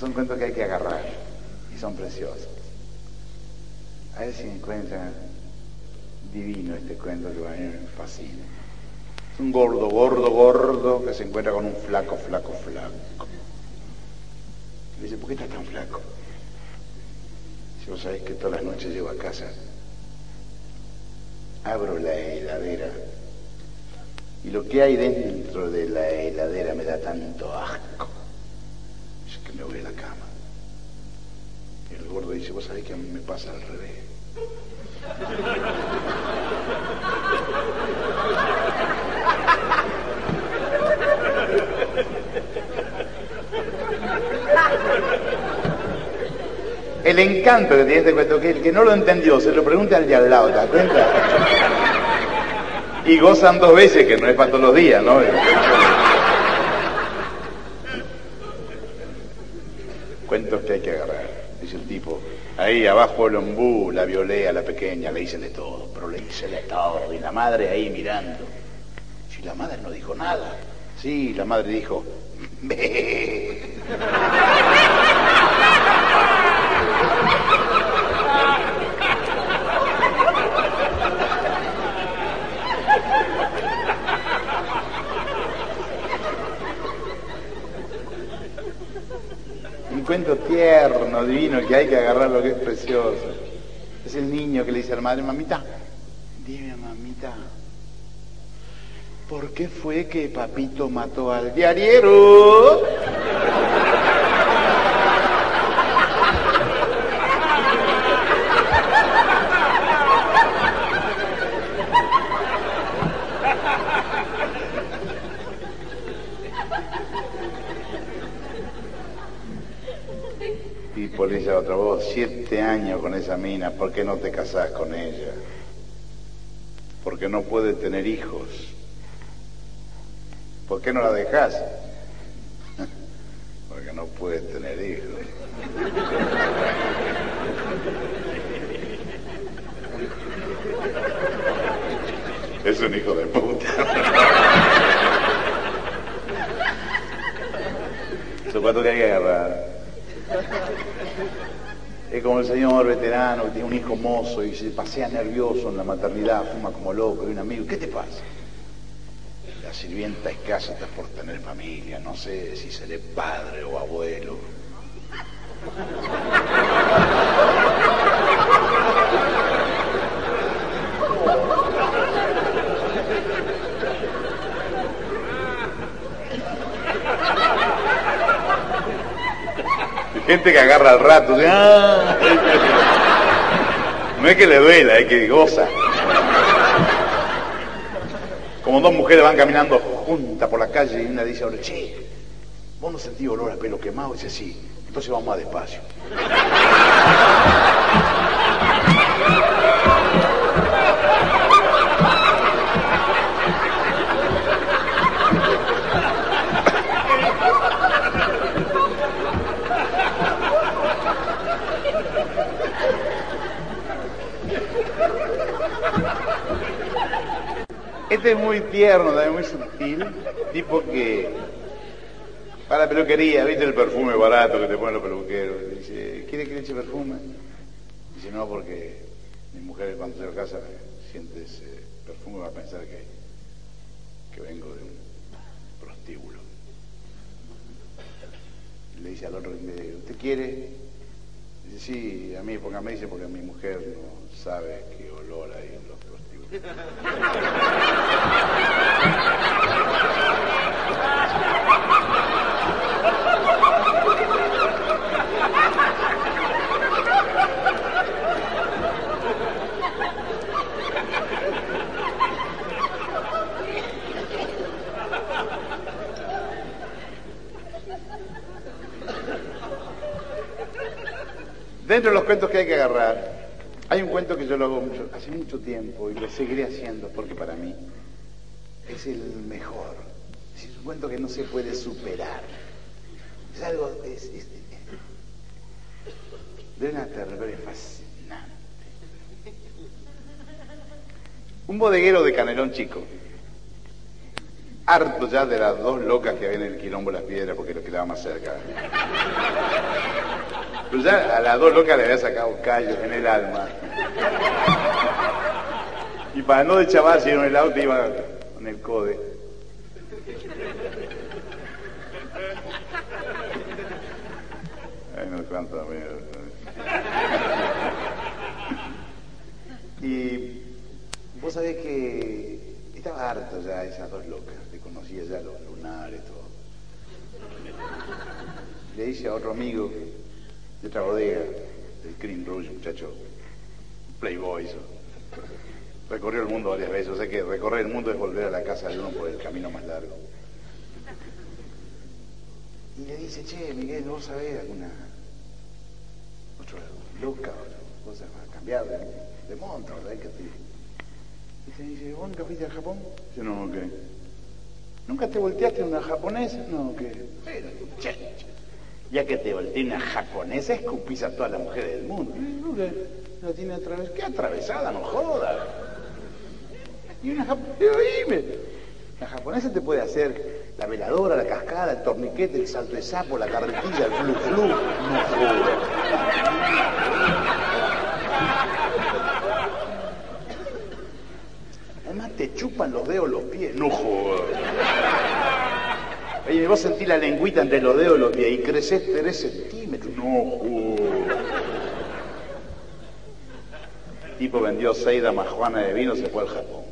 Son cuentos que hay que agarrar y son preciosos. A ver si encuentran divino este cuento que a mí me fascina. Es un gordo, gordo, gordo que se encuentra con un flaco, flaco, flaco. Le dice, ¿por qué estás tan flaco? Si vos sabés que todas las noches llego a casa, abro la heladera y lo que hay dentro de la heladera me da tanto asco dice, vos sabés que a mí me pasa al revés. El encanto que tiene este cuento, que el que no lo entendió, se lo pregunte al de al lado, ¿te das cuenta? Y gozan dos veces, que no es para todos los días, ¿no? Cuentos que hay que agarrar, dice el tipo. Ahí abajo el ombú, la violé a la pequeña, le hice de todo, pero le hice de todo. Y la madre ahí mirando. Si la madre no dijo nada. Sí, la madre dijo, "Ve". Un cuento tierno, divino, que hay que agarrar lo que es precioso. Es el niño que le dice a la madre, mamita, dime mamita, ¿por qué fue que papito mató al diariero? Y por ella otra voz, siete años con esa mina, ¿por qué no te casás con ella? Porque no puede tener hijos. ¿Por qué no la dejas? Porque no puede tener hijos. Es un hijo de puta. Eso cuánto que hay que agarrar. Es como el señor veterano que tiene un hijo mozo y se pasea nervioso en la maternidad, fuma como loco y un amigo. ¿Qué te pasa? La sirvienta escasa está por tener familia, no sé si seré padre o abuelo. Gente que agarra al rato, ¿sí? ¡Ah! no es que le duela, es que goza. Como dos mujeres van caminando juntas por la calle y una dice ahora, che, ¿vos no sentís olor a pelo quemado? Dice, sí, entonces vamos más despacio. Este es muy tierno, también muy sutil, tipo que para la peluquería, ¿viste el perfume barato que te ponen los peluqueros? Dice, ¿quiere que le eche perfume? Dice, no, porque mi mujer cuando se casa siente ese perfume va a pensar que, que vengo de un prostíbulo. Le dice al otro, ¿usted quiere? Dice, sí, a mí, porque me dice, porque mi mujer no sabe qué olor hay en los prostíbulos. Dentro de los cuentos que hay que agarrar, hay un cuento que yo lo hago mucho, hace mucho tiempo y lo seguiré haciendo porque para mí es el mejor. Es un cuento que no se puede superar. Es algo es, es, de una ternura fascinante. Un bodeguero de Canelón Chico, harto ya de las dos locas que había en el quilombo de las piedras porque lo quedaba más cerca. Pues ya a las dos locas le había sacado callos en el alma. Y para no de chaval, si en el auto iba con el code. Ay, no cuánto Y vos sabés que estaba harto ya esas dos locas, te conocía ya los lunares, todo. Le dice a otro amigo de otra bodega, del Green Rouge, muchacho, playboy. Recorrió el mundo varias veces, o sea que recorrer el mundo es volver a la casa de uno por el camino más largo. Y le dice, che, Miguel, ¿vos sabés alguna otra loca o cosa para cambiar de, de monta, verdad? Que te... Y dice, ¿vos nunca fuiste al Japón? Dice, no, ¿qué? ¿Nunca te volteaste a una japonesa? No, ¿qué? Pero, che, che. Ya que te volteé una japonesa, escupís a todas las mujeres del mundo. ¿La tiene atravesada? ¿Qué atravesada? No jodas. Y una japonesa, dime. La japonesa te puede hacer la veladora, la cascada, el torniquete, el salto de sapo, la carretilla, el flu flu. No jodas. Además te chupan los dedos los pies. No jodas. Oye, vos sentís la lengüita entre los dedos los pies y creces 3 centímetros. No. El tipo vendió seis damas juana de vino, se fue al Japón.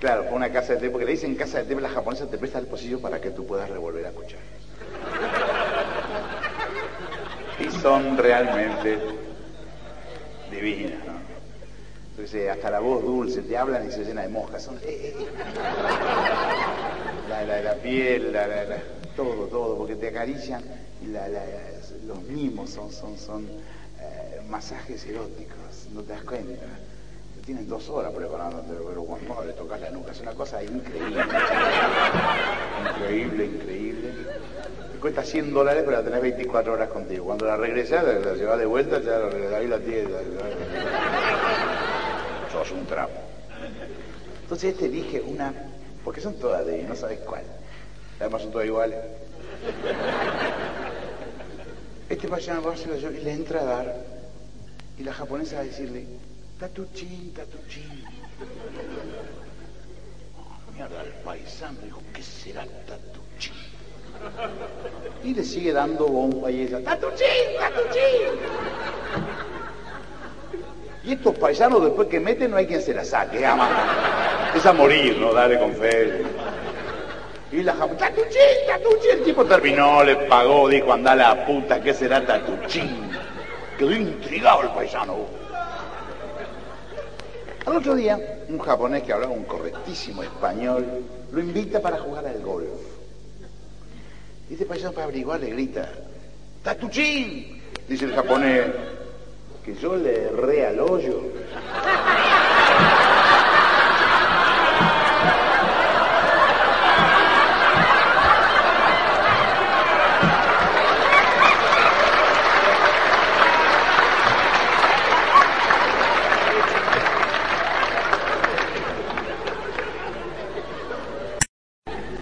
Claro, fue una casa de té, porque le dicen casa de té, la japonesa te presta el pocillo para que tú puedas revolver a escuchar. Y son realmente divinas, ¿no? Entonces, hasta la voz dulce, te hablan y se llena de moscas. Son, eh, eh, eh. La, la, la, piel, la, la, todo, todo, porque te acarician y los mimos son, son, son eh, masajes eróticos, no te das cuenta tienen dos horas preparándote, pero cuando le tocas la nuca, es una cosa increíble. increíble, increíble. Te cuesta 100 dólares, pero la tenés 24 horas contigo. Cuando la regresas, la, llevas de vuelta, ya la, ahí la tienes. Un trapo. Entonces este elige una, porque son todas de no sabes cuál. Además son todas iguales. Este va a y le entra a dar, y la japonesa va a decirle, Tatuchín, tatuchín. Oh, mierda, el paisano dijo, ¿qué será tatuchín? Y le sigue dando bomba y ella, tatuchín, tatuchín. Y estos paisanos después que meten no hay quien se la saque, ama. Es a morir, ¿no? Dale con fe. Y la japonesa, tatuchín, tatuchín. El tipo terminó, le pagó, dijo, anda la puta, ¿qué será tatuchín? Quedó intrigado el paisano. Al otro día, un japonés que hablaba un correctísimo español lo invita para jugar al golf. Y este paisano para averiguar le grita, ¡Tatuchín! Dice el japonés, que yo le erré al hoyo.